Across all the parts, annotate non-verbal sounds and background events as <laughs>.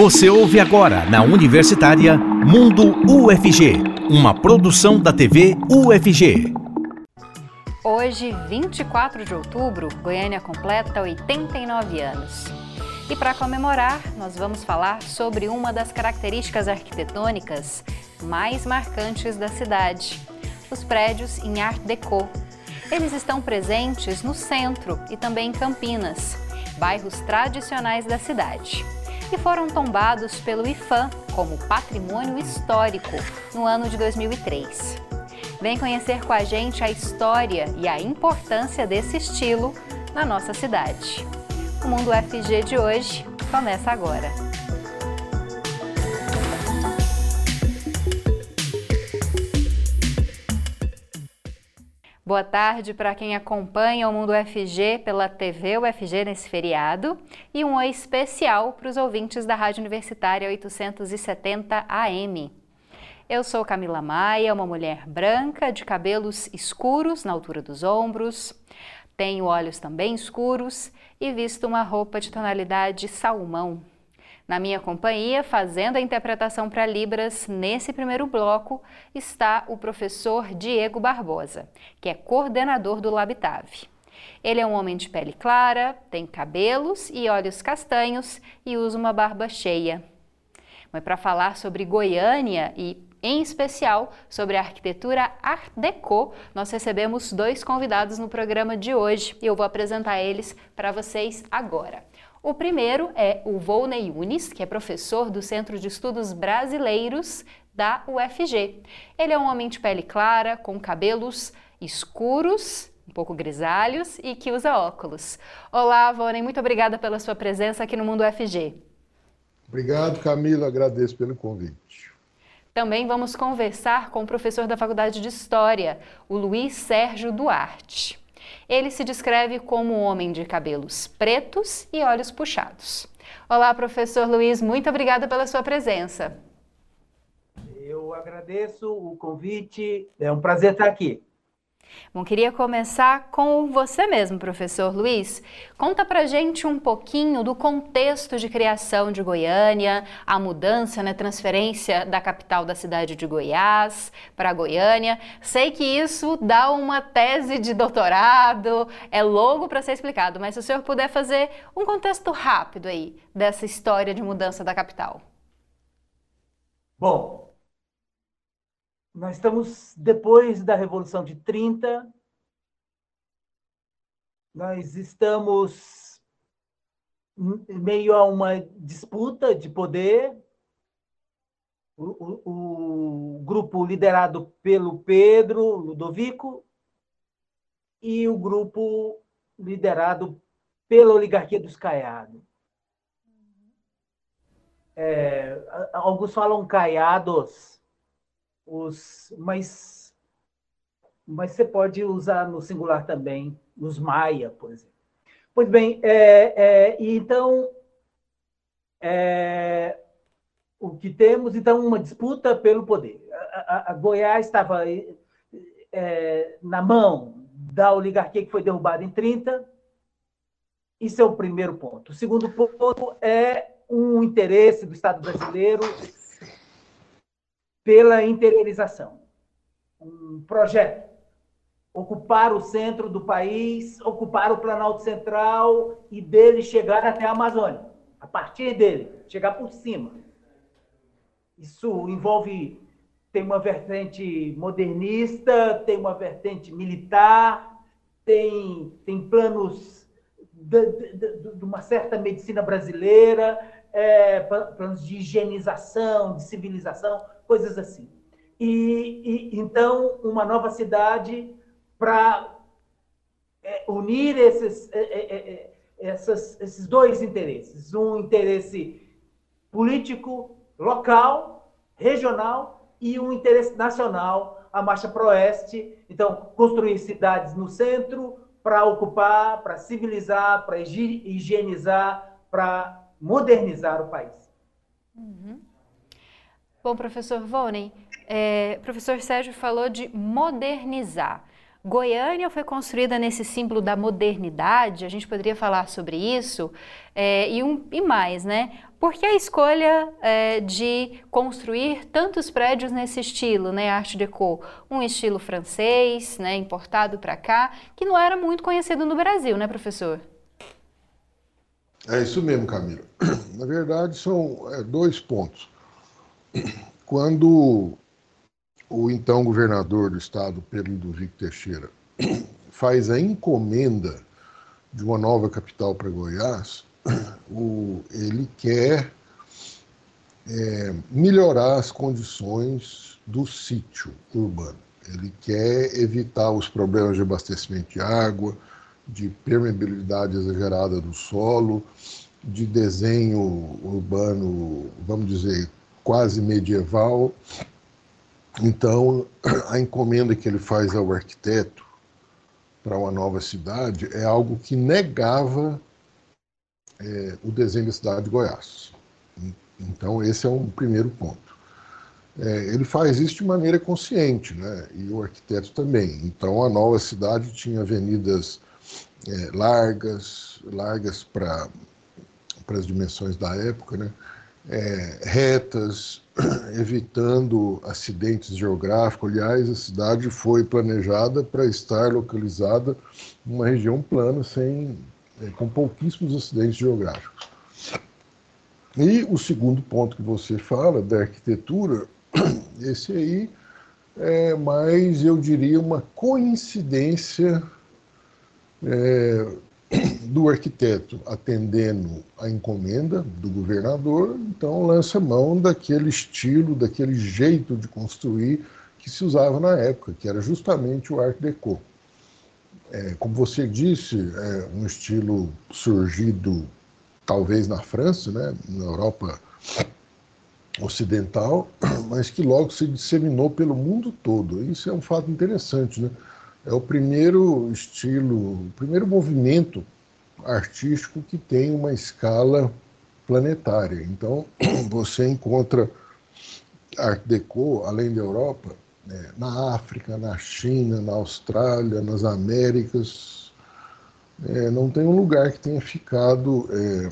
Você ouve agora na Universitária Mundo UFG, uma produção da TV UFG. Hoje, 24 de outubro, Goiânia completa 89 anos. E para comemorar, nós vamos falar sobre uma das características arquitetônicas mais marcantes da cidade: os prédios em Art Deco. Eles estão presentes no centro e também em Campinas, bairros tradicionais da cidade e foram tombados pelo IFAM como Patrimônio Histórico no ano de 2003. Vem conhecer com a gente a história e a importância desse estilo na nossa cidade. O Mundo FG de hoje começa agora. Boa tarde para quem acompanha o Mundo UFG pela TV UFG nesse feriado e um oi especial para os ouvintes da Rádio Universitária 870 AM. Eu sou Camila Maia, uma mulher branca de cabelos escuros na altura dos ombros, tenho olhos também escuros e visto uma roupa de tonalidade salmão. Na minha companhia, fazendo a interpretação para Libras nesse primeiro bloco, está o professor Diego Barbosa, que é coordenador do Labitave. Ele é um homem de pele clara, tem cabelos e olhos castanhos e usa uma barba cheia. Mas para falar sobre Goiânia e, em especial, sobre a arquitetura Art Deco, nós recebemos dois convidados no programa de hoje e eu vou apresentar eles para vocês agora. O primeiro é o Volney Yunis, que é professor do Centro de Estudos Brasileiros da UFG. Ele é um homem de pele clara, com cabelos escuros, um pouco grisalhos e que usa óculos. Olá, Volney, muito obrigada pela sua presença aqui no Mundo UFG. Obrigado, Camila, agradeço pelo convite. Também vamos conversar com o professor da Faculdade de História, o Luiz Sérgio Duarte. Ele se descreve como um homem de cabelos pretos e olhos puxados. Olá, professor Luiz, muito obrigada pela sua presença. Eu agradeço o convite, é um prazer estar aqui. Bom, queria começar com você mesmo, professor Luiz. Conta pra gente um pouquinho do contexto de criação de Goiânia, a mudança, né, transferência da capital da cidade de Goiás para Goiânia. Sei que isso dá uma tese de doutorado, é longo para ser explicado, mas se o senhor puder fazer um contexto rápido aí dessa história de mudança da capital. Bom, nós estamos depois da Revolução de 30, nós estamos meio a uma disputa de poder. O, o, o grupo liderado pelo Pedro Ludovico e o grupo liderado pela oligarquia dos Caiados. É, alguns falam caiados, os, mas, mas você pode usar no singular também, nos maia, por exemplo. Pois bem, é, é, então, é, o que temos, então, uma disputa pelo poder. A, a, a Goiás estava é, na mão da oligarquia que foi derrubada em 30, isso é o primeiro ponto. O segundo ponto é um interesse do Estado brasileiro pela interiorização. Um projeto. Ocupar o centro do país, ocupar o Planalto Central e dele chegar até a Amazônia. A partir dele, chegar por cima. Isso envolve. Tem uma vertente modernista, tem uma vertente militar, tem, tem planos de, de, de uma certa medicina brasileira, é, planos de higienização, de civilização coisas assim. E, e então, uma nova cidade para é, unir esses, é, é, é, essas, esses dois interesses: um interesse político local, regional, e um interesse nacional, a marcha para oeste. Então, construir cidades no centro para ocupar, para civilizar, para higienizar, para modernizar o país. Uhum. Bom, professor Vonen, é, professor Sérgio falou de modernizar. Goiânia foi construída nesse símbolo da modernidade, a gente poderia falar sobre isso, é, e, um, e mais, né? Por que a escolha é, de construir tantos prédios nesse estilo, né, Art Deco? Um estilo francês, né, importado para cá, que não era muito conhecido no Brasil, né, professor? É isso mesmo, Camila. <clears throat> Na verdade, são é, dois pontos. <clears throat> Quando o então governador do estado, Pedro Ludovico Teixeira, <clears throat> faz a encomenda de uma nova capital para Goiás, o, ele quer é, melhorar as condições do sítio urbano. Ele quer evitar os problemas de abastecimento de água, de permeabilidade exagerada do solo, de desenho urbano, vamos dizer, quase medieval. Então, a encomenda que ele faz ao arquiteto para uma nova cidade é algo que negava é, o desenho da cidade de Goiás. Então, esse é um primeiro ponto. É, ele faz isso de maneira consciente, né? e o arquiteto também. Então, a nova cidade tinha avenidas é, largas, largas para as dimensões da época, né? É, retas, <clears throat> evitando acidentes geográficos. Aliás, a cidade foi planejada para estar localizada numa região plana, sem, é, com pouquíssimos acidentes geográficos. E o segundo ponto que você fala, da arquitetura, <clears throat> esse aí é mais, eu diria, uma coincidência é, <clears throat> do arquiteto atendendo a encomenda do governador, então lança mão daquele estilo, daquele jeito de construir que se usava na época, que era justamente o Art Deco. É, como você disse, é um estilo surgido talvez na França, né, na Europa ocidental, <clears throat> mas que logo se disseminou pelo mundo todo. Isso é um fato interessante, né? É o primeiro estilo, o primeiro movimento artístico que tem uma escala planetária. Então, <clears throat> você encontra Art Deco, além da Europa, né, na África, na China, na Austrália, nas Américas. É, não tem um lugar que tenha ficado é,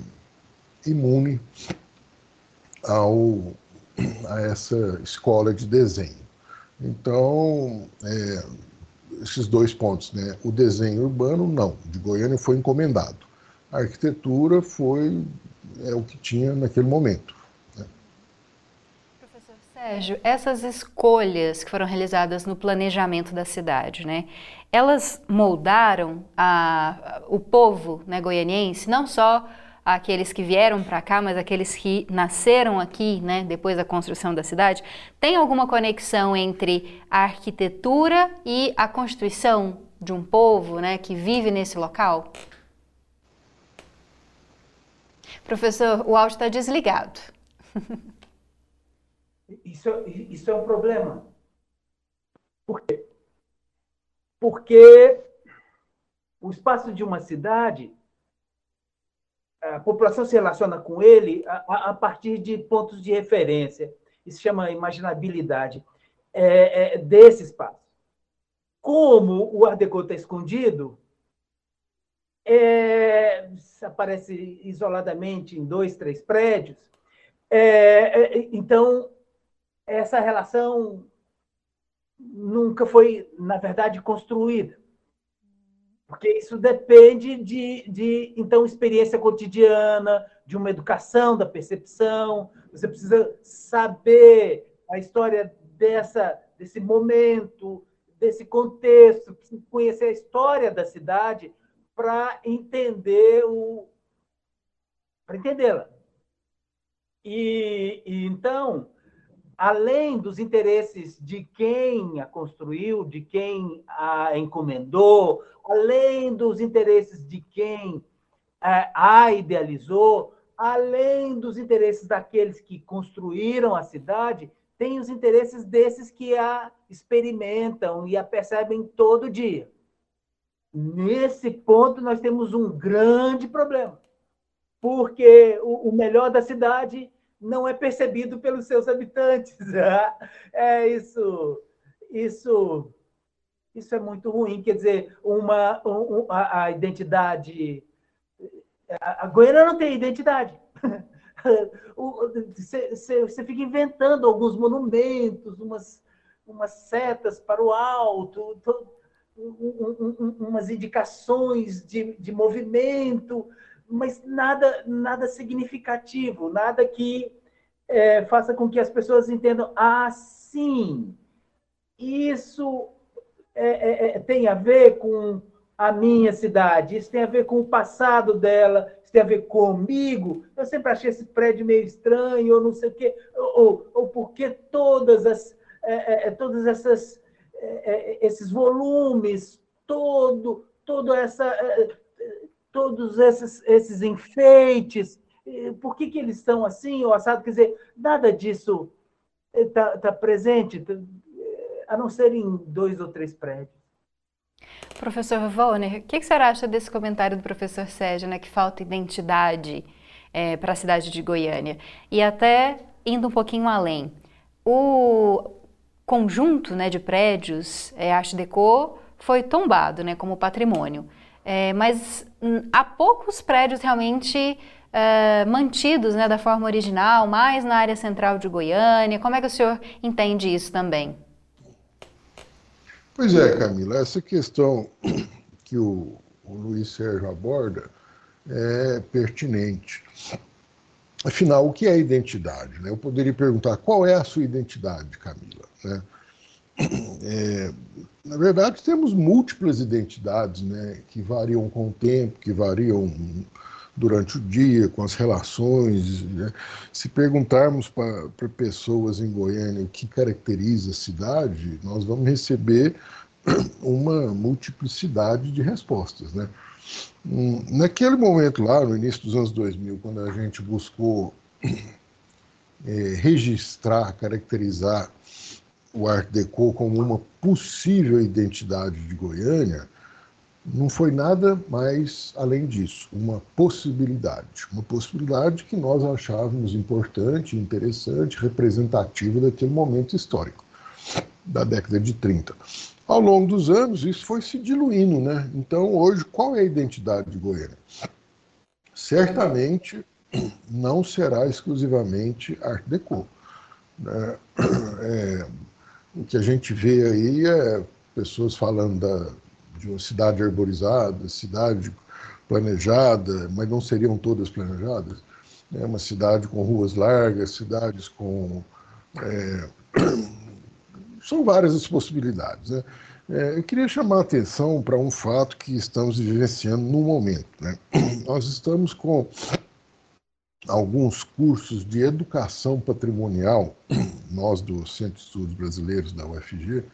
imune ao, a essa escola de desenho. Então, é, esses dois pontos, né? O desenho urbano, não. De Goiânia foi encomendado. A arquitetura foi é, o que tinha naquele momento. Né? Professor Sérgio, essas escolhas que foram realizadas no planejamento da cidade, né? Elas moldaram a, o povo né, goianiense, não só aqueles que vieram para cá, mas aqueles que nasceram aqui, né, depois da construção da cidade, tem alguma conexão entre a arquitetura e a constituição de um povo, né, que vive nesse local? Professor, o áudio está desligado. <laughs> Isso, isso é um problema. Por quê? Porque o espaço de uma cidade a população se relaciona com ele a, a, partir de pontos de referência. Isso chama imaginabilidade é, é, desse espaço. Como o Art Deco está escondido, é, aparece isoladamente em dois, três prédios. É, é, então, essa relação nunca foi, na verdade, construída. Porque isso depende de, de, então, experiência cotidiana, de uma educação da percepção. Você precisa saber a história dessa, desse momento, desse contexto, conhecer a história da cidade para entender o para entendê-la. E, e então, além dos interesses de quem a construiu, de quem a encomendou, além dos interesses de quem é, a idealizou, além dos interesses daqueles que construíram a cidade, tem os interesses desses que a experimentam e a percebem todo dia. Nesse ponto, nós temos um grande problema, porque o melhor da cidade não é percebido pelos seus habitantes. <laughs> É isso, isso, Isso é muito ruim. Quer dizer, uma, um, a, a, identidade. A, Goiânia não tem identidade. <laughs> Você fica inventando alguns monumentos, umas, umas setas para o alto, um, um, umas indicações de, de movimento, mas nada, nada significativo, nada que é, faça com que as pessoas entendam, ah, sim, isso é, é, é, tem a ver com a minha cidade, isso tem a ver com o passado dela, isso tem a ver comigo. Eu sempre achei esse prédio meio estranho, ou não sei o quê, ou, ou porque todas as, é, é, é todas essas esses volumes, todo, todo essa, todos esses, esses enfeites, por que, que eles estão assim, ou assado? Quer dizer, nada disso está tá presente, a não ser em dois ou três prédios. Professor Volner, o que, que você acha desse comentário do professor Sérgio, né, que falta identidade é, para a cidade de Goiânia? E até indo um pouquinho além, o conjunto né, de prédios, é, Arte Deco, foi tombado né, como patrimônio. É, mas hum, há poucos prédios realmente é, mantidos né, da forma original, mais na área central de Goiânia. Como é que o senhor entende isso também? Pois é, Camila, essa questão <coughs> que o, o Luiz Sérgio aborda é pertinente. Afinal, o que é identidade? Né? Eu poderia perguntar qual é a sua identidade, Camila? Né? É, na verdade, temos múltiplas identidades né, que variam com o tempo, que variam durante o dia, com as relações. Né? Se perguntarmos para pessoas em Goiânia o que caracteriza a cidade, nós vamos receber <clears throat> uma multiplicidade de respostas. Né? Hum, naquele momento lá, no início dos anos 2000, quando a gente buscou <clears throat> é, registrar, caracterizar o Art Deco como uma possível identidade de Goiânia, não foi nada mais além disso, uma possibilidade. Uma possibilidade que nós achávamos importante, interessante, representativa daquele momento histórico, da década de 30. Ao longo dos anos, isso foi se diluindo, né? Então, hoje, qual é a identidade de Goiânia? Certamente não será exclusivamente Art Deco. Né? <clears throat> É, o que a gente vê aí é pessoas falando da, de uma cidade arborizada, cidade planejada, mas não seriam todas planejadas. É uma cidade com ruas largas, cidades com. É, <clears throat> são várias as possibilidades. Né? É, eu queria chamar a atenção para um fato que estamos vivenciando no momento. Né? <clears throat> Nós estamos com alguns cursos de educação patrimonial, <clears throat> nós do Centro de Estudos Brasileiros da UFG,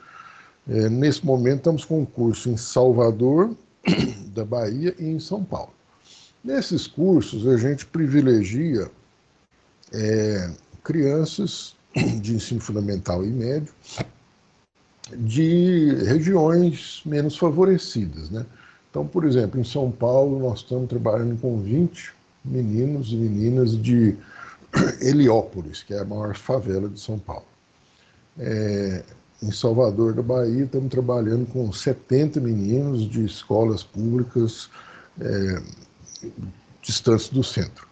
é, nesse momento estamos com um curso em Salvador, <clears throat> da Bahia e em São Paulo. Nesses cursos a gente privilegia é, crianças <clears throat> de ensino fundamental e médio de regiões menos favorecidas. Né? Então, por exemplo, em São Paulo nós estamos trabalhando com 20 meninos e meninas de <clears throat> Heliópolis, que é a maior favela de São Paulo. É, em Salvador da Bahia, estamos trabalhando com 70 meninos de escolas públicas é, distantes do centro.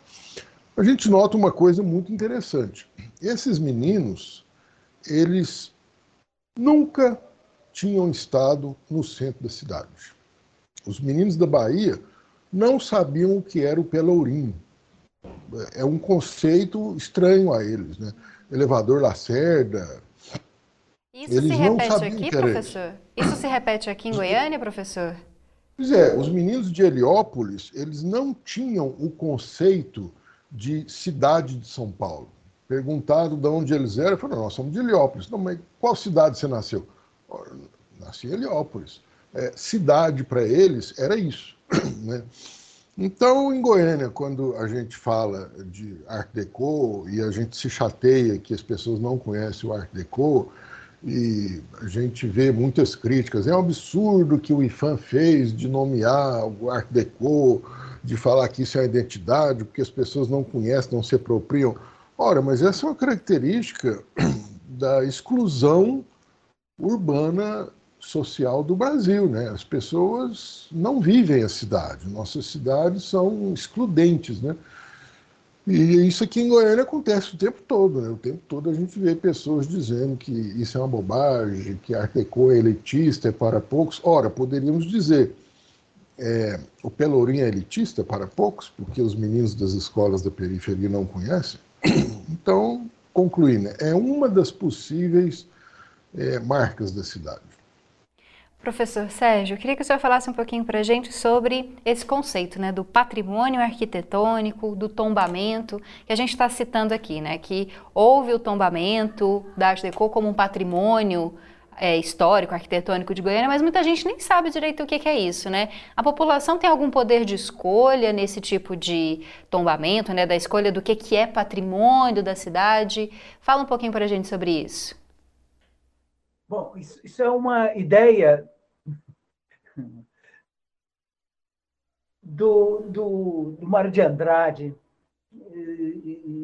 A gente nota uma coisa muito interessante. Esses meninos, eles nunca tinham estado no centro da cidade. Os meninos da Bahia não sabiam o que era o Pelourinho. É um conceito estranho a eles, né? Elevador Lacerda. Isso eles se repete aqui, professor? Isso se repete aqui em Goiânia, professor? Pois é, os meninos de Heliópolis, eles não tinham o conceito de cidade de São Paulo. Perguntado de onde eles eram, falaram, nós somos de Heliópolis. Não, mas qual cidade você nasceu? Nasci em Heliópolis. É, cidade para eles era isso. <coughs> Né? Então, em Goiânia, quando a gente fala de Art Deco e a gente se chateia que as pessoas não conhecem o Art Deco, e a gente vê muitas críticas. É um absurdo que o IFAM fez de nomear o Art Deco, de falar que isso é a identidade, porque as pessoas não conhecem, não se apropriam. Ora, mas essa é uma característica <coughs> da exclusão urbana social do Brasil. Né? As pessoas não vivem a cidade, nossas cidades são excludentes. Né? E isso aqui em Goiânia acontece o tempo todo. Né? O tempo todo a gente vê pessoas dizendo que isso é uma bobagem, que Art é elitista, é para poucos. Ora, poderíamos dizer, é, o Pelourinho é elitista para poucos, porque os meninos das escolas da periferia não conhecem. <coughs> Então, concluindo, é uma das possíveis é, marcas da cidade. Professor Sérgio, queria que o senhor falasse um pouquinho para a gente sobre esse conceito né, do patrimônio arquitetônico, do tombamento, que a gente está citando aqui, né, que houve o tombamento da Art Deco como um patrimônio é, histórico, arquitetônico de Goiânia, mas muita gente nem sabe direito o que, que, é isso, né? A população tem algum poder de escolha nesse tipo de tombamento, né, da escolha do que, que é patrimônio da cidade? Fala um pouquinho para a gente sobre isso. Bom, isso é uma ideia do, do, do Mário de Andrade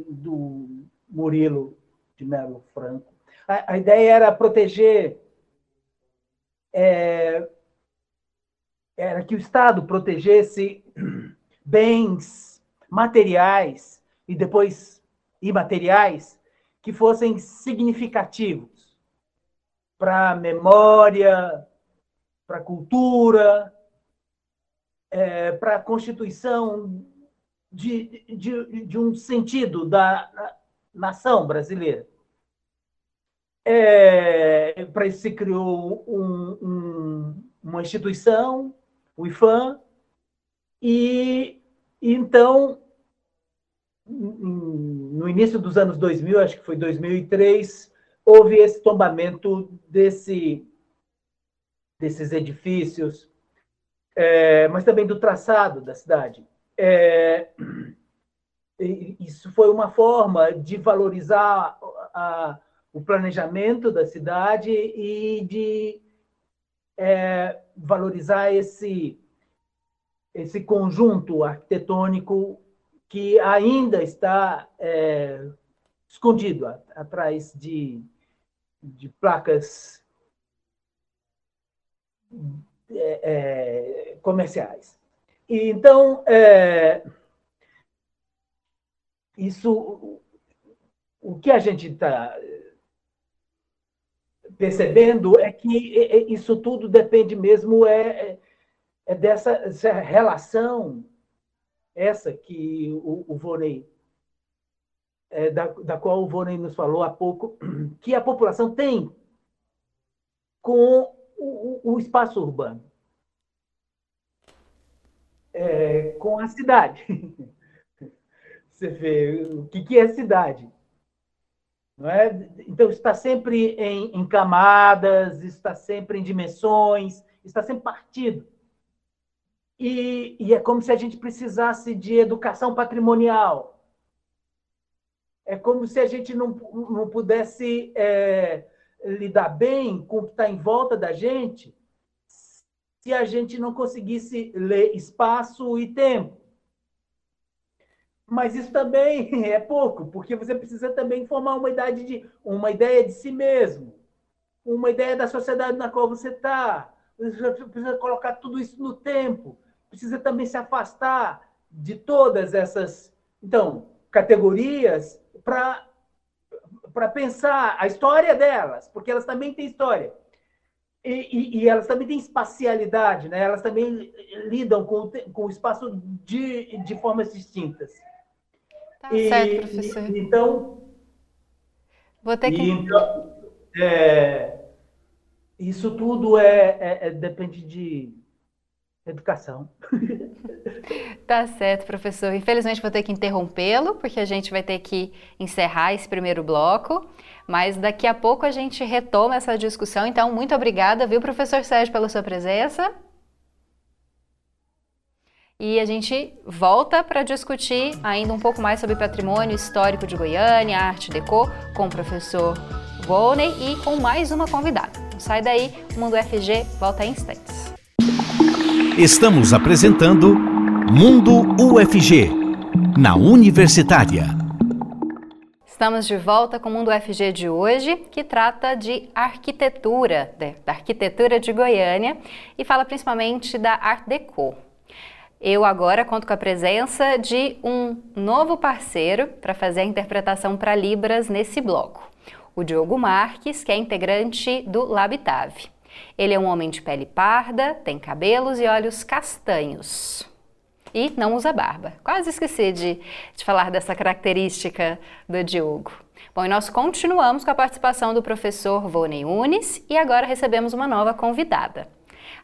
do Murilo de Melo Franco. A, a ideia era proteger, é, era que o Estado protegesse bens materiais e depois imateriais que fossem significativos para a memória, para a cultura, é, para a constituição de, de, de, um sentido da nação brasileira. É, para isso se criou um, um, uma instituição, o IFAM, e, então, no início dos anos 2000, acho que foi 2003, houve esse tombamento desse, desses edifícios, é, mas também do traçado da cidade. É, isso foi uma forma de valorizar a, o planejamento da cidade e de é, valorizar esse, esse conjunto arquitetônico que ainda está é, escondido atrás de de placas é, é, comerciais. E, então, é, isso, o que a gente está percebendo é que isso tudo depende mesmo é, é dessa relação, essa que o, o Vonei é, da, da qual o Vonei nos falou há pouco, que a população tem com o, o espaço urbano, é, com a cidade. <laughs> Você vê o que, que é cidade. Não é? Então, está sempre em, em camadas, está sempre em dimensões, está sempre partido. E, e, é como se a gente precisasse de educação patrimonial é como se a gente não, não pudesse é, lidar bem com o que está em volta da gente se a gente não conseguisse ler espaço e tempo. Mas isso também <laughs> é pouco, porque você precisa também formar uma, idade de, uma ideia de si mesmo, uma ideia da sociedade na qual você está. Você precisa colocar tudo isso no tempo, precisa também se afastar de todas essas então categorias para pensar a história delas, porque elas também têm história. E, e, e, elas também têm espacialidade, né? elas também lidam com, com o espaço de, de formas distintas. Tá e, certo, professor. Então. Vou ter que. Então, é, isso tudo é, é, é depende de educação. Tá certo, professor. Infelizmente vou ter que interrompê-lo, porque a gente vai ter que encerrar esse primeiro bloco, mas daqui a pouco a gente retoma essa discussão. Então, muito obrigada, viu, professor Sérgio, pela sua presença. E a gente volta para discutir ainda um pouco mais sobre patrimônio histórico de Goiânia, arte deco, com o professor Volney e com mais uma convidada. sai daí, o Mundo FG volta em instantes. Estamos apresentando Mundo UFG, na Universitária. Estamos de volta com o Mundo FG de hoje, que trata de arquitetura, da arquitetura de Goiânia e fala principalmente da Art Deco. Eu agora conto com a presença de um novo parceiro para fazer a interpretação para Libras nesse bloco, o Diogo Marques, que é integrante do Labitave. Ele é um homem de pele parda, tem cabelos e olhos castanhos. E não usa barba. Quase esqueci de, de falar dessa característica do Diogo. Bom, e nós continuamos com a participação do professor Vonei Unes e agora recebemos uma nova convidada.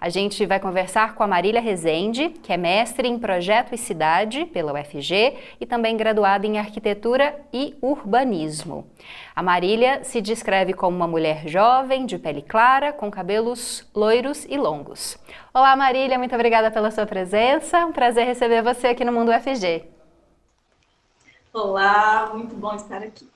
A gente vai conversar com a Marília Rezende, que é mestre em Projeto e Cidade pela UFG e também graduada em Arquitetura e Urbanismo. A Marília se descreve como uma mulher jovem, de pele clara, com cabelos loiros e longos. Olá, Marília, muito obrigada pela sua presença. Um prazer receber você aqui no Mundo UFG. Olá, muito bom estar aqui.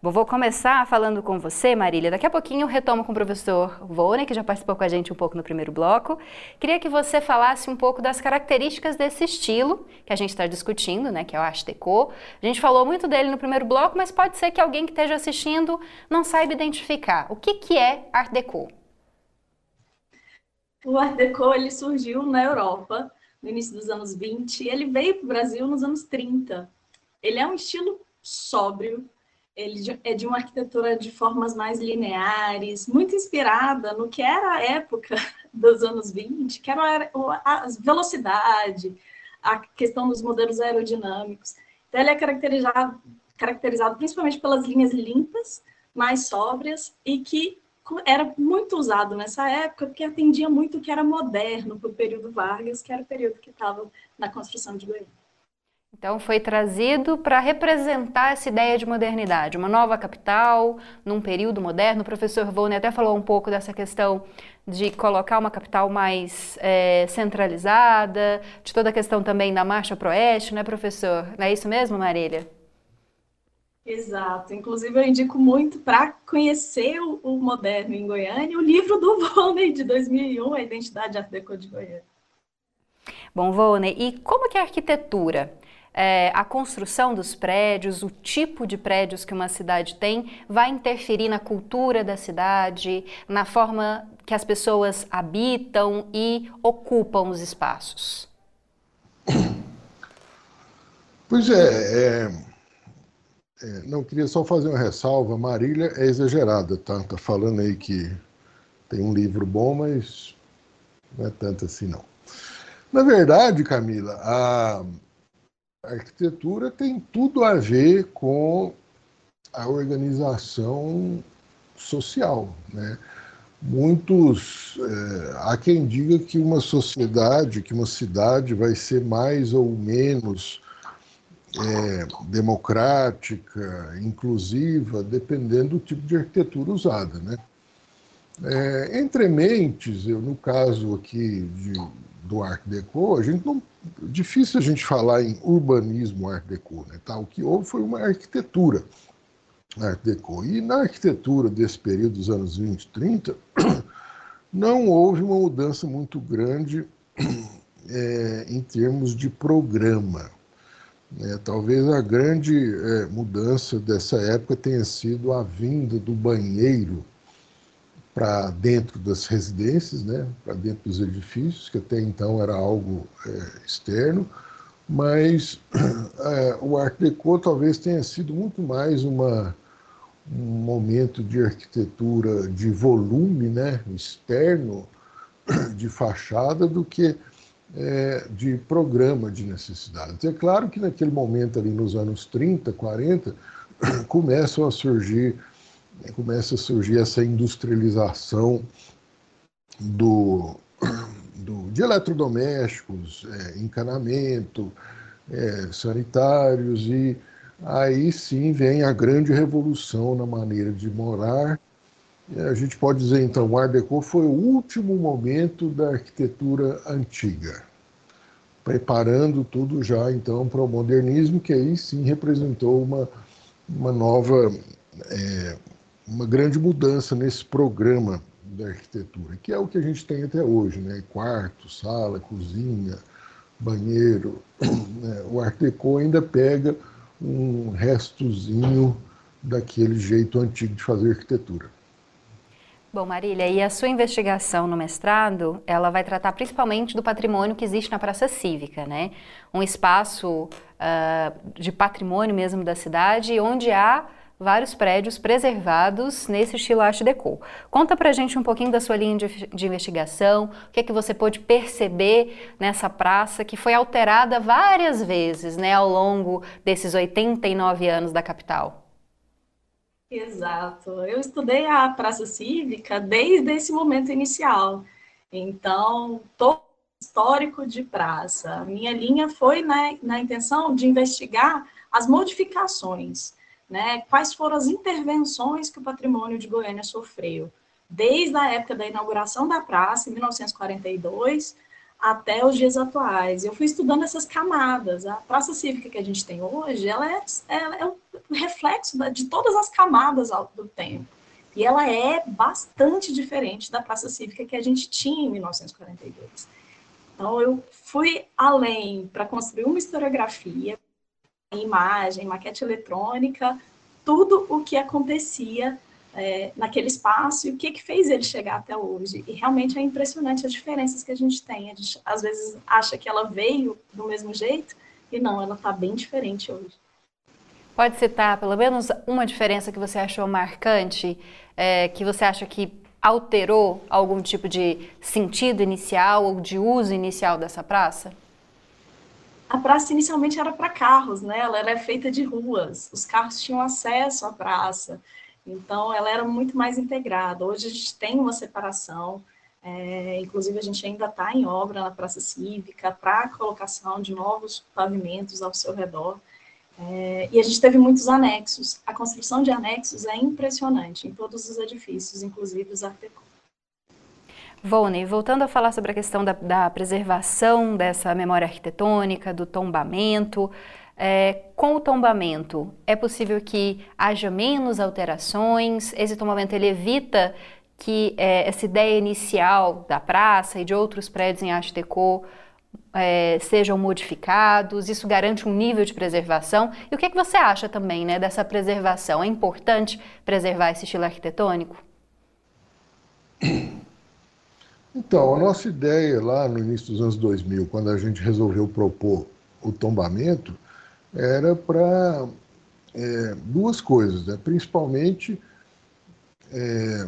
Bom, vou começar falando com você, Marília. Daqui a pouquinho eu retomo com o professor Vone, que já participou com a gente um pouco no primeiro bloco. Queria que você falasse um pouco das características desse estilo que a gente está discutindo, né, que é o Art Deco. A gente falou muito dele no primeiro bloco, mas pode ser que alguém que esteja assistindo não saiba identificar. O que, que é Art Deco? O Art Deco ele surgiu na Europa no início dos anos 20 e ele veio para o Brasil nos anos 30. Ele é um estilo sóbrio, ele é de uma arquitetura de formas mais lineares, muito inspirada no que era a época <laughs> dos anos 20, que era a velocidade, a questão dos modelos aerodinâmicos. Então, ele é caracterizado, caracterizado principalmente pelas linhas limpas, mais sóbrias, e que era muito usado nessa época, porque atendia muito o que era moderno para o período Vargas, que era o período que estava na construção de Goiânia. Então foi trazido para representar essa ideia de modernidade, uma nova capital num período moderno. O professor Volne até falou um pouco dessa questão de colocar uma capital mais é, centralizada, de toda a questão também da marcha para oeste, né, professor? Não é isso mesmo, Marília? Exato. Inclusive, eu indico muito para conhecer o, o, moderno em Goiânia o livro do <laughs> Volney de 2001, A Identidade Art Deco de Goiânia. Bom, Volney, e como que é a arquitetura é, a construção dos prédios, o tipo de prédios que uma cidade tem, vai interferir na cultura da cidade, na forma que as pessoas habitam e ocupam os espaços? Pois é, é, é não queria só fazer uma ressalva. Marília é exagerada, tá? Tá falando aí que tem um livro bom, mas não é tanto assim não. Na verdade, Camila, a, a arquitetura tem tudo a ver com a organização social, né? Muitos é, há quem diga que uma sociedade, que uma cidade vai ser mais ou menos é, democrática, inclusiva, dependendo do tipo de arquitetura usada, né? É, entre mentes, eu no caso aqui de, do Art Deco, a gente não difícil a gente falar em urbanismo Art Deco, né? Tá? O que houve foi uma arquitetura Art Deco. E na arquitetura desse período dos anos 20 e 30, não houve uma mudança muito grande <coughs> é, em termos de programa. É, talvez a grande é, mudança dessa época tenha sido a vinda do banheiro para dentro das residências, né, para dentro dos edifícios, que até então era algo é, externo, mas <clears throat> é, o Art Deco talvez tenha sido muito mais uma, um momento de arquitetura de volume né, externo, <clears throat> de fachada, do que é, de programa de necessidades. É claro que naquele momento, ali nos anos 30, 40, <clears throat> começam a surgir começa a surgir essa industrialização do, do, de eletrodomésticos, é, encanamento, é, sanitários, e aí sim vem a grande revolução na maneira de morar. A gente pode dizer então, o Art Deco foi o último momento da arquitetura antiga, preparando tudo já então para o modernismo, que aí sim representou uma, uma nova é, uma grande mudança nesse programa da arquitetura, que é o que a gente tem até hoje, né? Quarto, sala, cozinha, banheiro. <clears throat> Né? O Art Deco ainda pega um restozinho daquele jeito antigo de fazer arquitetura. Bom, Marília, e a sua investigação no mestrado, ela vai tratar principalmente do patrimônio que existe na Praça Cívica, né? Um espaço uh, de patrimônio mesmo da cidade, onde há vários prédios preservados nesse estilo Art Deco. Conta pra gente um pouquinho da sua linha de, de, investigação, o que é que você pôde perceber nessa praça que foi alterada várias vezes, né, ao longo desses 89 anos da capital. Exato. Eu estudei a Praça Cívica desde esse momento inicial. Então, todo histórico de praça. Minha linha foi na, na intenção de investigar as modificações, né? Quais foram as intervenções que o patrimônio de Goiânia sofreu, desde a época da inauguração da praça, em 1942, até os dias atuais. Eu fui estudando essas camadas. A praça cívica que a gente tem hoje, ela é, ela é um reflexo de todas as camadas do tempo. E ela é bastante diferente da praça cívica que a gente tinha em 1942. Então, eu fui além para construir uma historiografia, imagem, maquete eletrônica, tudo o que acontecia é, naquele espaço e o que, que fez ele chegar até hoje. E realmente é impressionante as diferenças que a gente tem. A gente às vezes acha que ela veio do mesmo jeito e não, ela está bem diferente hoje. Pode citar pelo menos uma diferença que você achou marcante, é, que você acha que alterou algum tipo de sentido inicial ou de uso inicial dessa praça? A praça inicialmente era para carros, né? Ela era feita de ruas. Os carros tinham acesso à praça. Então, ela era muito mais integrada. Hoje a gente tem uma separação, é, inclusive a gente ainda está em obra na Praça Cívica para a colocação de novos pavimentos ao seu redor. É, e a gente teve muitos anexos. A construção de anexos é impressionante em todos os edifícios, inclusive os arquitetos. Volney, voltando a falar sobre a questão da, da preservação dessa memória arquitetônica, do tombamento, é, com o tombamento, é possível que haja menos alterações? Esse tombamento ele evita que é, essa ideia inicial da praça e de outros prédios em Arte Deco é, sejam modificados? Isso garante um nível de preservação? E o que, é que você acha também né, dessa preservação? É importante preservar esse estilo arquitetônico? <coughs> Então, a nossa ideia lá no início dos anos 2000, quando a gente resolveu propor o tombamento, era para é, duas coisas, né? principalmente é,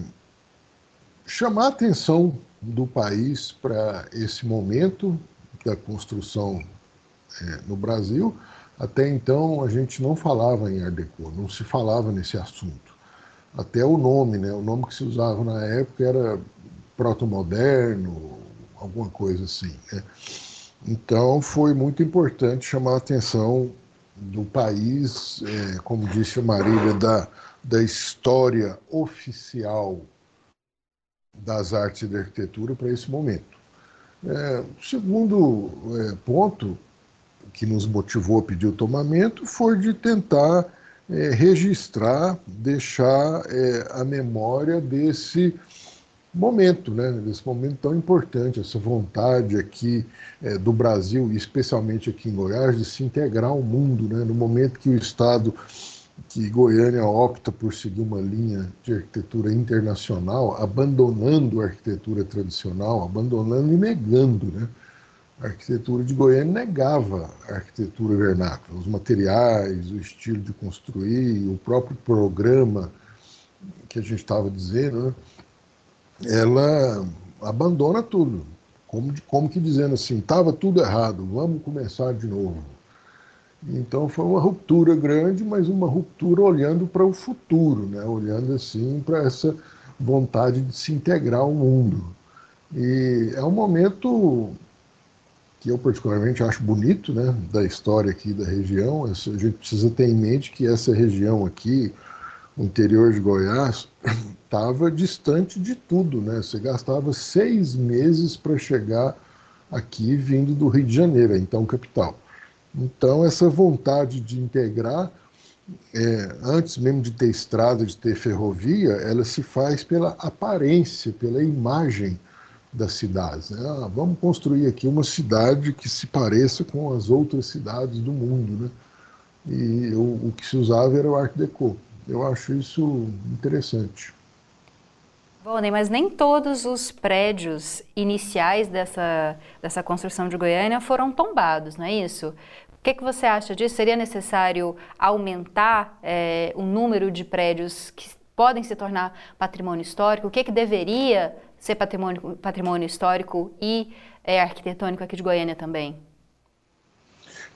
chamar a atenção do país para esse momento da construção é, no Brasil. Até então a gente não falava em Art Deco, não se falava nesse assunto. Até o nome, né? O nome que se usava na época era proto-moderno, alguma coisa assim. Né? Então foi muito importante chamar a atenção do país, é, como disse a Marília, da, da história oficial das artes e da arquitetura para esse momento. É, o segundo é, ponto que nos motivou a pedir o tomamento foi de tentar é, registrar, deixar é, a memória desse momento, né, desse momento tão importante, essa vontade aqui é, do Brasil, especialmente aqui em Goiás, de se integrar ao mundo, né, no momento que o Estado, que Goiânia opta por seguir uma linha de arquitetura internacional, abandonando a arquitetura tradicional, abandonando e negando, né, a arquitetura de Goiânia negava a arquitetura vernácula, os materiais, o estilo de construir, o próprio programa que a gente estava dizendo, né? Ela abandona tudo. Como, como que dizendo assim, estava tudo errado, vamos começar de novo. Então foi uma ruptura grande, mas uma ruptura olhando para o futuro, né? olhando assim para essa vontade de se integrar ao mundo. E é um momento que eu particularmente acho bonito né, da história aqui da região. A gente precisa ter em mente que essa região aqui, o interior de Goiás, estava distante de tudo, né? Você gastava seis meses para chegar aqui vindo do Rio de Janeiro, então capital. Então essa vontade de integrar, é, antes mesmo de ter estrada, de ter ferrovia, ela se faz pela aparência, pela imagem das cidades. Né? Ah, vamos construir aqui uma cidade que se pareça com as outras cidades do mundo, né? e o, o que se usava era o Art Deco. Eu acho isso interessante. Bom, mas nem todos os prédios iniciais dessa, dessa construção de Goiânia foram tombados, não é isso? O que, que você acha disso? Seria necessário aumentar é, o número de prédios que podem se tornar patrimônio histórico? O que, que deveria ser patrimônio, patrimônio histórico e é, arquitetônico aqui de Goiânia também?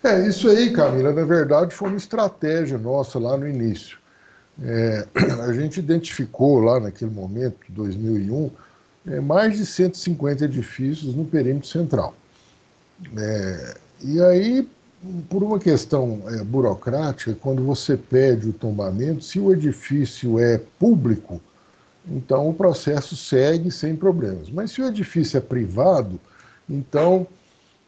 É, isso aí, Camila, na verdade foi uma estratégia nossa lá no início. É, <clears throat> a gente identificou lá naquele momento, 2001, é, mais de 150 edifícios no perímetro central. É, e aí, por uma questão é, burocrática, quando você pede o tombamento, se o edifício é público, então o processo segue sem problemas. Mas se o edifício é privado, então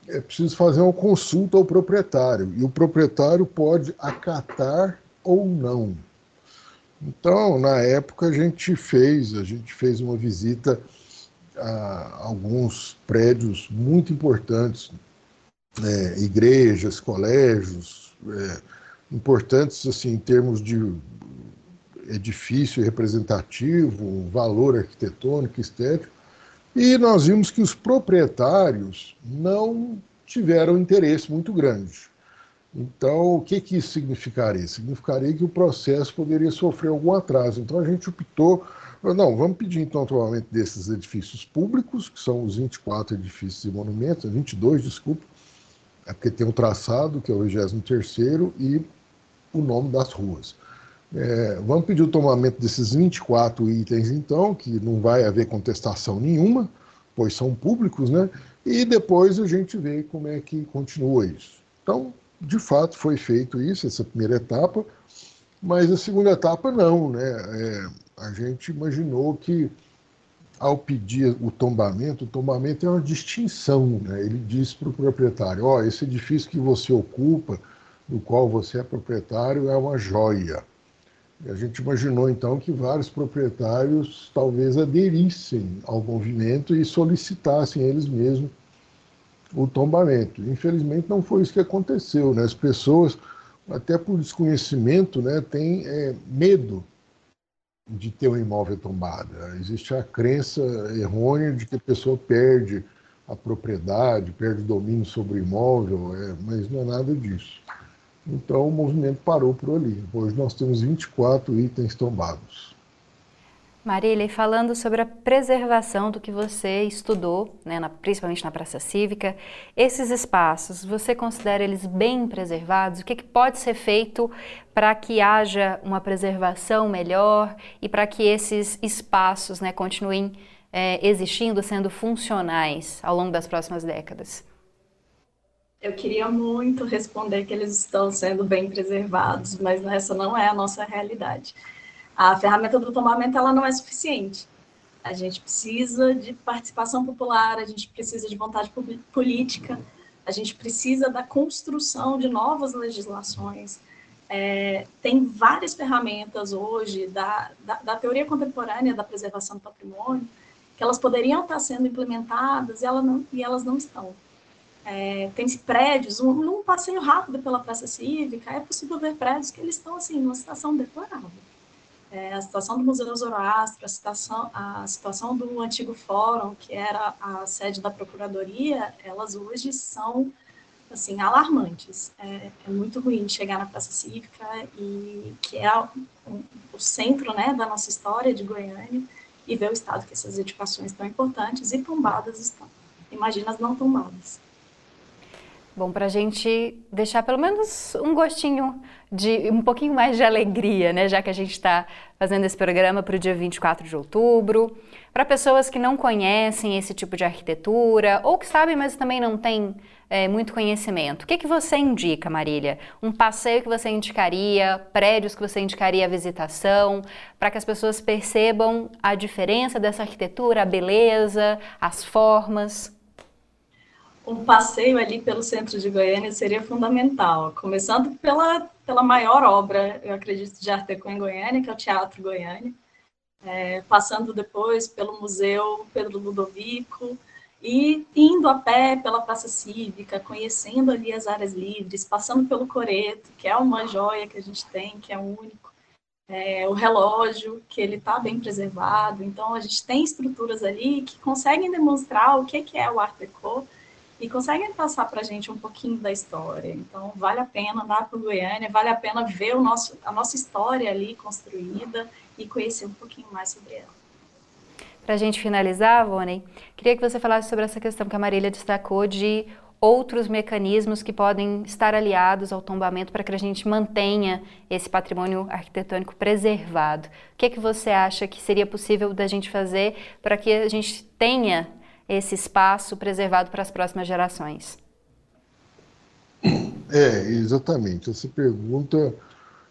é preciso fazer uma consulta ao proprietário, e o proprietário pode acatar ou não. Então, na época, a gente fez, a gente fez uma visita a alguns prédios muito importantes, é, igrejas, colégios, é, importantes assim em termos de edifício representativo, valor arquitetônico, estético, e nós vimos que os proprietários não tiveram interesse muito grande. Então, o que, que isso significaria? Significaria que o processo poderia sofrer algum atraso. Então, a gente optou, não, vamos pedir então o tombamento desses edifícios públicos, que são os 24 edifícios e monumentos, 22, desculpa, é porque tem um traçado, que é o 23 e o nome das ruas. É, vamos pedir o tomamento desses 24 itens, então, que não vai haver contestação nenhuma, pois são públicos, né? E depois a gente vê como é que continua isso. Então, de fato foi feito isso, essa primeira etapa, mas a segunda etapa não, né? É, a gente imaginou que ao pedir o tombamento, o tombamento é uma distinção, né? Ele diz para o proprietário, ó, oh, esse edifício que você ocupa, do qual você é proprietário, é uma joia. E a gente imaginou então que vários proprietários talvez aderissem ao movimento e solicitassem eles mesmos o tombamento. Infelizmente não foi isso que aconteceu, né? As pessoas, até por desconhecimento, né, têm é, medo de ter um imóvel tombado. Existe a crença errônea de que a pessoa perde a propriedade, perde o domínio sobre o imóvel, é, mas não é nada disso. Então o movimento parou por ali. Hoje nós temos 24 itens tombados. Marília, e falando sobre a preservação do que você estudou, né, na, principalmente na Praça Cívica, esses espaços, você considera eles bem preservados? O que, que pode ser feito para que haja uma preservação melhor e para que esses espaços né, continuem é, existindo, sendo funcionais ao longo das próximas décadas? Eu queria muito responder que eles estão sendo bem preservados, mas essa não é a nossa realidade a ferramenta do tombamento ela não é suficiente. A gente precisa de participação popular, a gente precisa de vontade política, a gente precisa da construção de novas legislações. É, tem várias ferramentas hoje da, da, da, teoria contemporânea da preservação do patrimônio que elas poderiam estar sendo implementadas e, ela não, e elas não estão. É, tem prédios, um, num passeio rápido pela Praça Cívica, é possível ver prédios que eles estão assim, numa situação deplorável. É, a situação do Museu Zoroastro, a situação, a situação do antigo fórum, que era a sede da Procuradoria, elas hoje são assim alarmantes. É, é muito ruim chegar na Praça Cívica e que é o, o centro né, da nossa história de Goiânia e ver o estado que essas edificações tão importantes e tombadas estão. Imagina as não tombadas. Bom, para a gente deixar pelo menos um gostinho de um pouquinho mais de alegria, né? Já que a gente está fazendo esse programa para o dia 24 de outubro. Para pessoas que não conhecem esse tipo de arquitetura, ou que sabem, mas também não têm é, muito conhecimento. O que, que você indica, Marília? Um passeio que você indicaria, prédios que você indicaria a visitação, para que as pessoas percebam a diferença dessa arquitetura, a beleza, as formas? um passeio ali pelo centro de Goiânia seria fundamental, começando pela, pela maior obra, eu acredito, de Arte em Goiânia, que é o Teatro Goiânia, é, passando depois pelo Museu Pedro Ludovico e indo a pé pela Praça Cívica, conhecendo ali as áreas livres, passando pelo Coreto, que é uma joia que a gente tem, que é único, é, o relógio, que ele está bem preservado. Então, a gente tem estruturas ali que conseguem demonstrar o que, que é o Art Deco e conseguem passar para a gente um pouquinho da história. Então, vale a pena andar para Goiânia, vale a pena ver o nosso, a nossa história ali construída e conhecer um pouquinho mais sobre ela. Para a gente finalizar, Voney, queria que você falasse sobre essa questão que a Marília destacou de outros mecanismos que podem estar aliados ao tombamento para que a gente mantenha esse patrimônio arquitetônico preservado. O que, é que você acha que seria possível da gente fazer para que a gente tenha esse espaço preservado para as próximas gerações? É, exatamente. Essa pergunta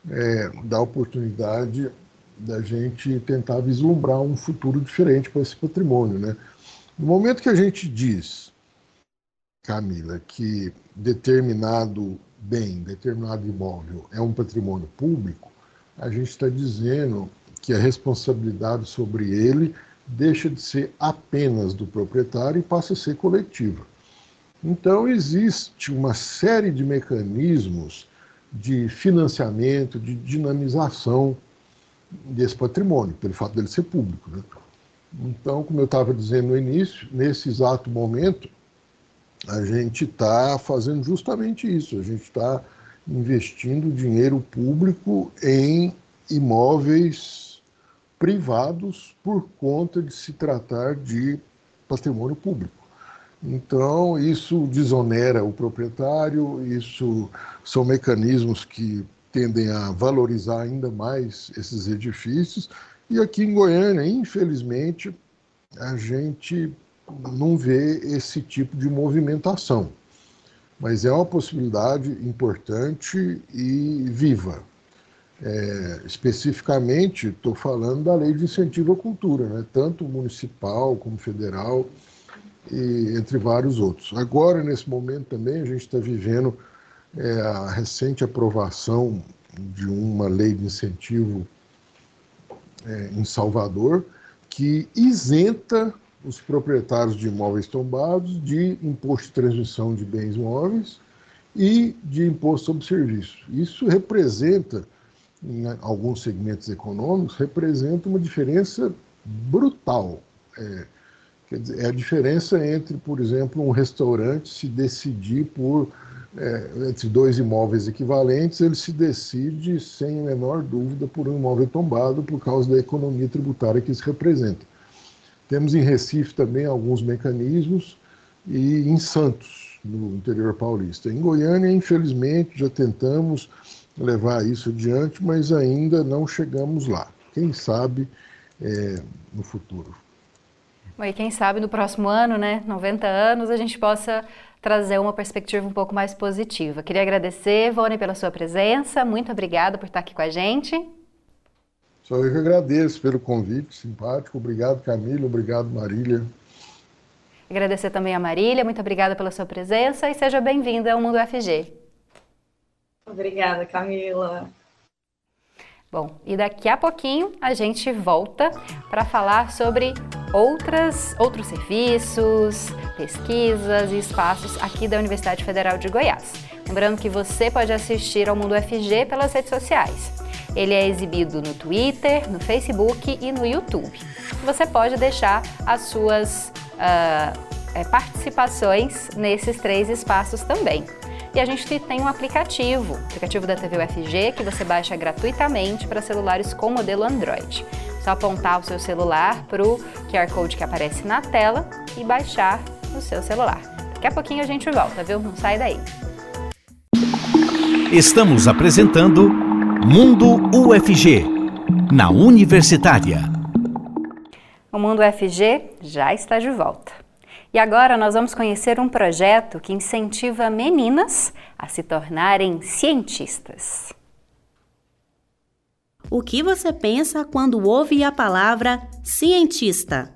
é, dá oportunidade da gente tentar vislumbrar um futuro diferente para esse patrimônio. Né? No momento que a gente diz, Camila, que determinado bem, determinado imóvel é um patrimônio público, a gente está dizendo que a responsabilidade sobre ele deixa de ser apenas do proprietário e passa a ser coletiva. Então, existe uma série de mecanismos de financiamento, de dinamização desse patrimônio, pelo fato dele ser público. Né? Então, como eu estava dizendo no início, nesse exato momento, a gente está fazendo justamente isso, a gente está investindo dinheiro público em imóveis privados por conta de se tratar de patrimônio público. Então, isso desonera o proprietário, isso são mecanismos que tendem a valorizar ainda mais esses edifícios. E aqui em Goiânia, infelizmente, a gente não vê esse tipo de movimentação. Mas é uma possibilidade importante e viva. É, especificamente, estou falando da lei de incentivo à cultura, né? tanto municipal como federal, e entre vários outros. Agora, nesse momento também, a gente está vivendo é a recente aprovação de uma lei de incentivo é, em Salvador que isenta os proprietários de imóveis tombados de imposto de transmissão de bens móveis e de imposto sobre serviço. Isso representa, em alguns segmentos econômicos, representa uma diferença brutal. É, quer dizer, é a diferença entre, por exemplo, um restaurante se decidir por é, entre dois imóveis equivalentes, ele se decide sem a menor dúvida por um imóvel tombado por causa da economia tributária que isso representa. Temos em Recife também alguns mecanismos e em Santos, no interior paulista. Em Goiânia, infelizmente, já tentamos levar isso adiante, mas ainda não chegamos lá. Quem sabe é, no futuro. E quem sabe no próximo ano, né, 90 anos, a gente possa trazer uma perspectiva um pouco mais positiva. Queria agradecer, Vone, pela sua presença. Muito obrigada por estar aqui com a gente. Só eu que agradeço pelo convite, simpático. Obrigado, Camila. Obrigado, Marília. Agradecer também a Marília. Muito obrigada pela sua presença e seja bem-vinda ao Mundo FG. Obrigada, Camila. Bom, e daqui a pouquinho a gente volta para falar sobre outras, outros serviços, pesquisas e espaços aqui da Universidade Federal de Goiás. Lembrando que você pode assistir ao Mundo FG pelas redes sociais. Ele é exibido no Twitter, no Facebook e no YouTube. Você pode deixar as suas uh, participações nesses três espaços também. E a gente tem um aplicativo, aplicativo da TV UFG, que você baixa gratuitamente para celulares com modelo Android. Só apontar o seu celular para o QR Code que aparece na tela e baixar no seu celular. Daqui a pouquinho a gente volta, viu? Não sai daí. Estamos apresentando Mundo UFG, na Universitária. O Mundo UFG já está de volta. E agora nós vamos conhecer um projeto que incentiva meninas a se tornarem cientistas. O que você pensa quando ouve a palavra cientista?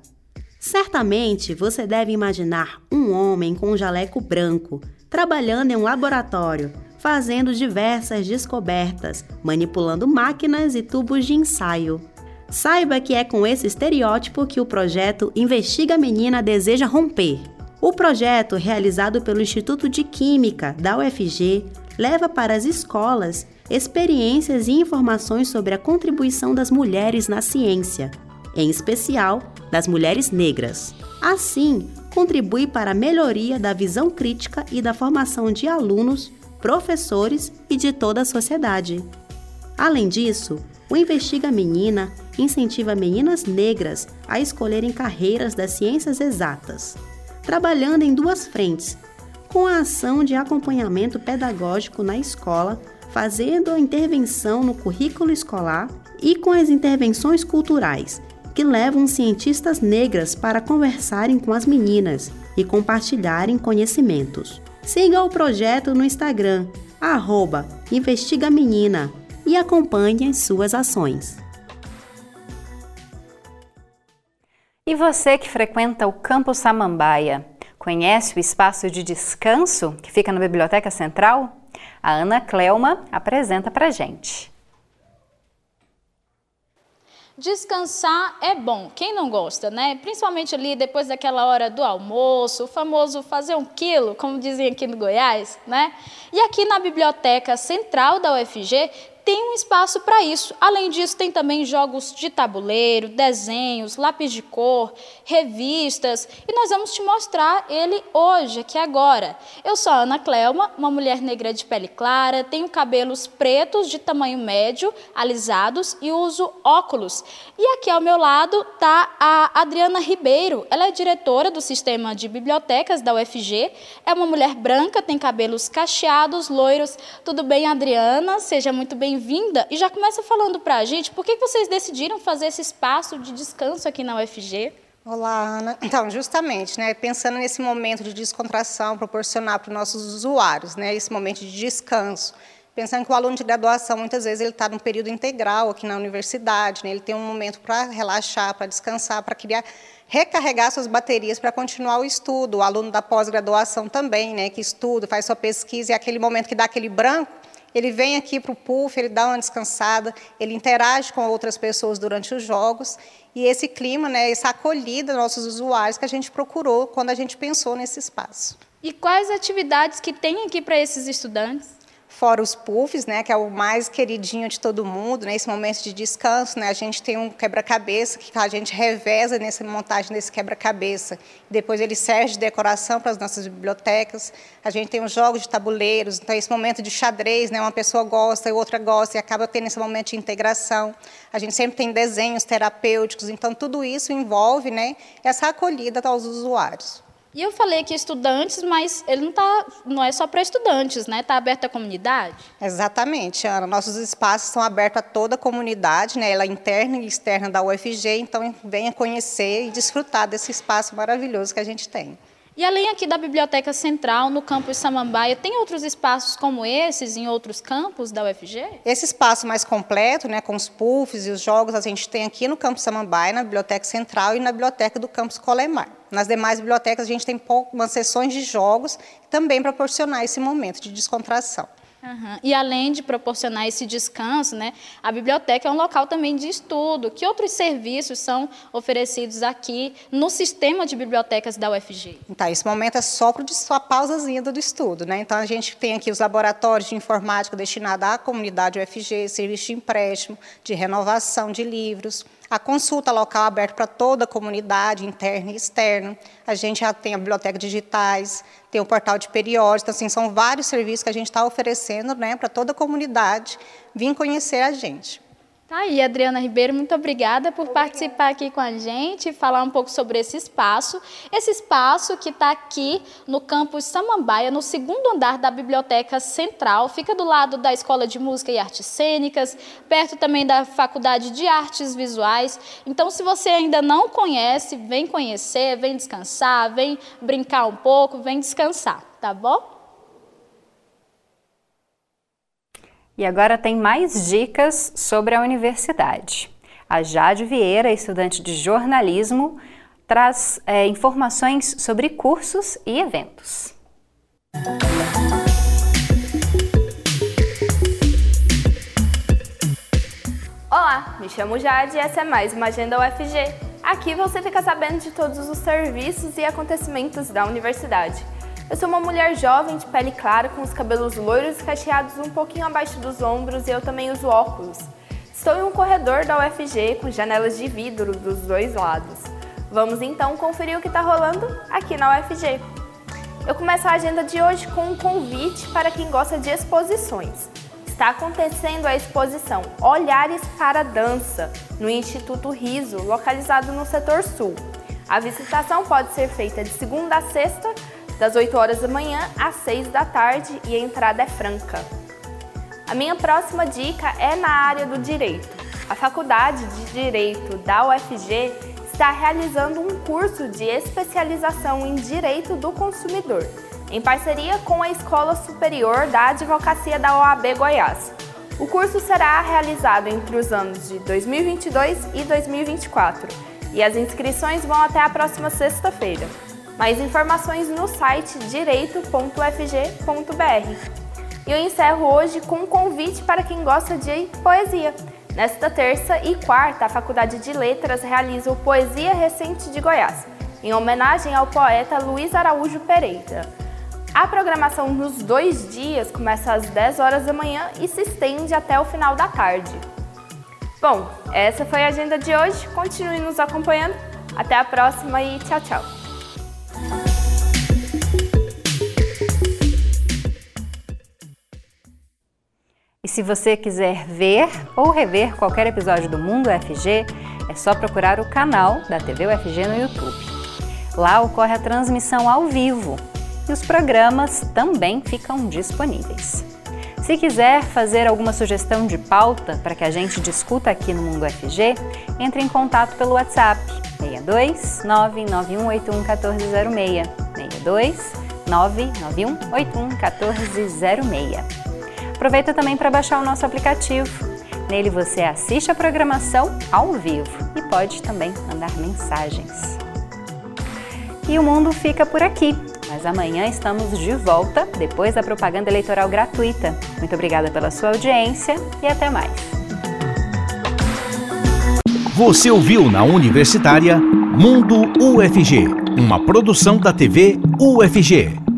Certamente você deve imaginar um homem com um jaleco branco, trabalhando em um laboratório, fazendo diversas descobertas, manipulando máquinas e tubos de ensaio. Saiba que é com esse estereótipo que o projeto Investiga Menina deseja romper. O projeto, realizado pelo Instituto de Química da UFG, leva para as escolas experiências e informações sobre a contribuição das mulheres na ciência, em especial das mulheres negras. Assim, contribui para a melhoria da visão crítica e da formação de alunos, professores e de toda a sociedade. Além disso, o Investiga Menina incentiva meninas negras a escolherem carreiras das ciências exatas, trabalhando em duas frentes: com a ação de acompanhamento pedagógico na escola, fazendo a intervenção no currículo escolar e com as intervenções culturais, que levam cientistas negras para conversarem com as meninas e compartilharem conhecimentos. Siga o projeto no Instagram, arroba Investiga Menina, e acompanhe as suas ações. E você que frequenta o Campo Samambaia, conhece o espaço de descanso que fica na Biblioteca Central? A Ana Clelma apresenta para gente. Descansar é bom, quem não gosta, né? Principalmente ali depois daquela hora do almoço, o famoso fazer um quilo, como dizem aqui no Goiás, né? E aqui na Biblioteca Central da UFG tem um espaço para isso. Além disso, tem também jogos de tabuleiro, desenhos, lápis de cor, revistas, e nós vamos te mostrar ele hoje, aqui agora. Eu sou a Ana Clelma, uma mulher negra de pele clara, tenho cabelos pretos de tamanho médio, alisados e uso óculos. E aqui ao meu lado está a Adriana Ribeiro. Ela é diretora do sistema de bibliotecas da UFG. É uma mulher branca, tem cabelos cacheados, loiros. Tudo bem, Adriana? Seja muito bem bem-vinda e já começa falando para a gente por que vocês decidiram fazer esse espaço de descanso aqui na UFG. Olá, Ana. Então, justamente, né, pensando nesse momento de descontração, proporcionar para os nossos usuários, né, esse momento de descanso, pensando que o aluno de graduação, muitas vezes, ele está num período integral aqui na universidade, né, ele tem um momento para relaxar, para descansar, para criar, recarregar suas baterias para continuar o estudo. O aluno da pós-graduação também, né, que estuda, faz sua pesquisa, e é aquele momento que dá aquele branco, ele vem aqui para o puff, ele dá uma descansada, ele interage com outras pessoas durante os jogos e esse clima, né, essa acolhida dos nossos usuários que a gente procurou quando a gente pensou nesse espaço. E quais atividades que tem aqui para esses estudantes? Fora os puffs, né, que é o mais queridinho de todo mundo, nesse né, momento de descanso, né, a gente tem um quebra-cabeça que a gente reveza nessa montagem desse quebra-cabeça. Depois ele serve de decoração para as nossas bibliotecas. A gente tem os jogos de tabuleiros, então esse momento de xadrez, né, uma pessoa gosta e outra gosta e acaba tendo esse momento de integração. A gente sempre tem desenhos terapêuticos, então tudo isso envolve, né, essa acolhida aos usuários. E eu falei que estudantes, mas ele não, tá, não é só para estudantes, né? Está aberto à comunidade? Exatamente, Ana. Nossos espaços são abertos a toda a comunidade, né? Ela é interna e externa da UFG, então venha conhecer e desfrutar desse espaço maravilhoso que a gente tem. E além aqui da Biblioteca Central, no campus Samambaia, tem outros espaços como esses em outros campos da UFG? Esse espaço mais completo, né, com os puffs e os jogos, a gente tem aqui no campus Samambaia, na Biblioteca Central e na Biblioteca do campus Colemar. Nas demais bibliotecas, a gente tem umas sessões de jogos, também proporcionar esse momento de descontração. Uhum. E além de proporcionar esse descanso, né, a biblioteca é um local também de estudo. Que outros serviços são oferecidos aqui no sistema de bibliotecas da UFG? Então, esse momento é só para a pausazinha do estudo. Né? Então, a gente tem aqui os laboratórios de informática destinados à comunidade UFG, serviço de empréstimo, de renovação de livros, a consulta local aberta para toda a comunidade, interna e externa. A gente já tem a biblioteca digitais, tem o portal de periódicos, então, assim, são vários serviços que a gente está oferecendo né, para toda a comunidade vir conhecer a gente. Tá aí, Adriana Ribeiro, muito obrigada por obrigada. participar aqui com a gente, falar um pouco sobre esse espaço. Esse espaço que está aqui no campus Samambaia, no segundo andar da Biblioteca Central, fica do lado da Escola de Música e Artes Cênicas, perto também da Faculdade de Artes Visuais. Então, se você ainda não conhece, vem conhecer, vem descansar, vem brincar um pouco, vem descansar, tá bom? E agora tem mais dicas sobre a universidade. A Jade Vieira, estudante de jornalismo, traz é, informações sobre cursos e eventos. Olá, me chamo Jade e essa é mais uma Agenda UFG. Aqui você fica sabendo de todos os serviços e acontecimentos da universidade. Eu sou uma mulher jovem de pele clara, com os cabelos loiros e cacheados um pouquinho abaixo dos ombros e eu também uso óculos. Estou em um corredor da UFG com janelas de vidro dos dois lados. Vamos então conferir o que está rolando aqui na UFG. Eu começo a agenda de hoje com um convite para quem gosta de exposições. Está acontecendo a exposição Olhares para a Dança, no Instituto Riso, localizado no setor sul. A visitação pode ser feita de segunda a sexta, das 8 horas da manhã às 6 da tarde e a entrada é franca. A minha próxima dica é na área do direito. A Faculdade de Direito da UFG está realizando um curso de especialização em Direito do Consumidor em parceria com a Escola Superior da Advocacia da OAB Goiás. O curso será realizado entre os anos de 2022 e 2024 e as inscrições vão até a próxima sexta-feira. Mais informações no site direito.fg.br. E eu encerro hoje com um convite para quem gosta de poesia. Nesta terça e quarta, a Faculdade de Letras realiza o Poesia Recente de Goiás, em homenagem ao poeta Luiz Araújo Pereira. A programação nos dois dias começa às 10 horas da manhã e se estende até o final da tarde. Bom, essa foi a agenda de hoje. Continue nos acompanhando. Até a próxima e tchau, tchau. E se você quiser ver ou rever qualquer episódio do Mundo UFG, é só procurar o canal da TV UFG no YouTube. Lá ocorre a transmissão ao vivo e os programas também ficam disponíveis. Se quiser fazer alguma sugestão de pauta para que a gente discuta aqui no Mundo FG, entre em contato pelo WhatsApp 62 99181 1406 62 99181 1406. Aproveita também para baixar o nosso aplicativo. Nele você assiste a programação ao vivo e pode também mandar mensagens. E o mundo fica por aqui. Mas amanhã estamos de volta depois da propaganda eleitoral gratuita. Muito obrigada pela sua audiência e até mais. Você ouviu na Universitária Mundo UFG, uma produção da TV UFG.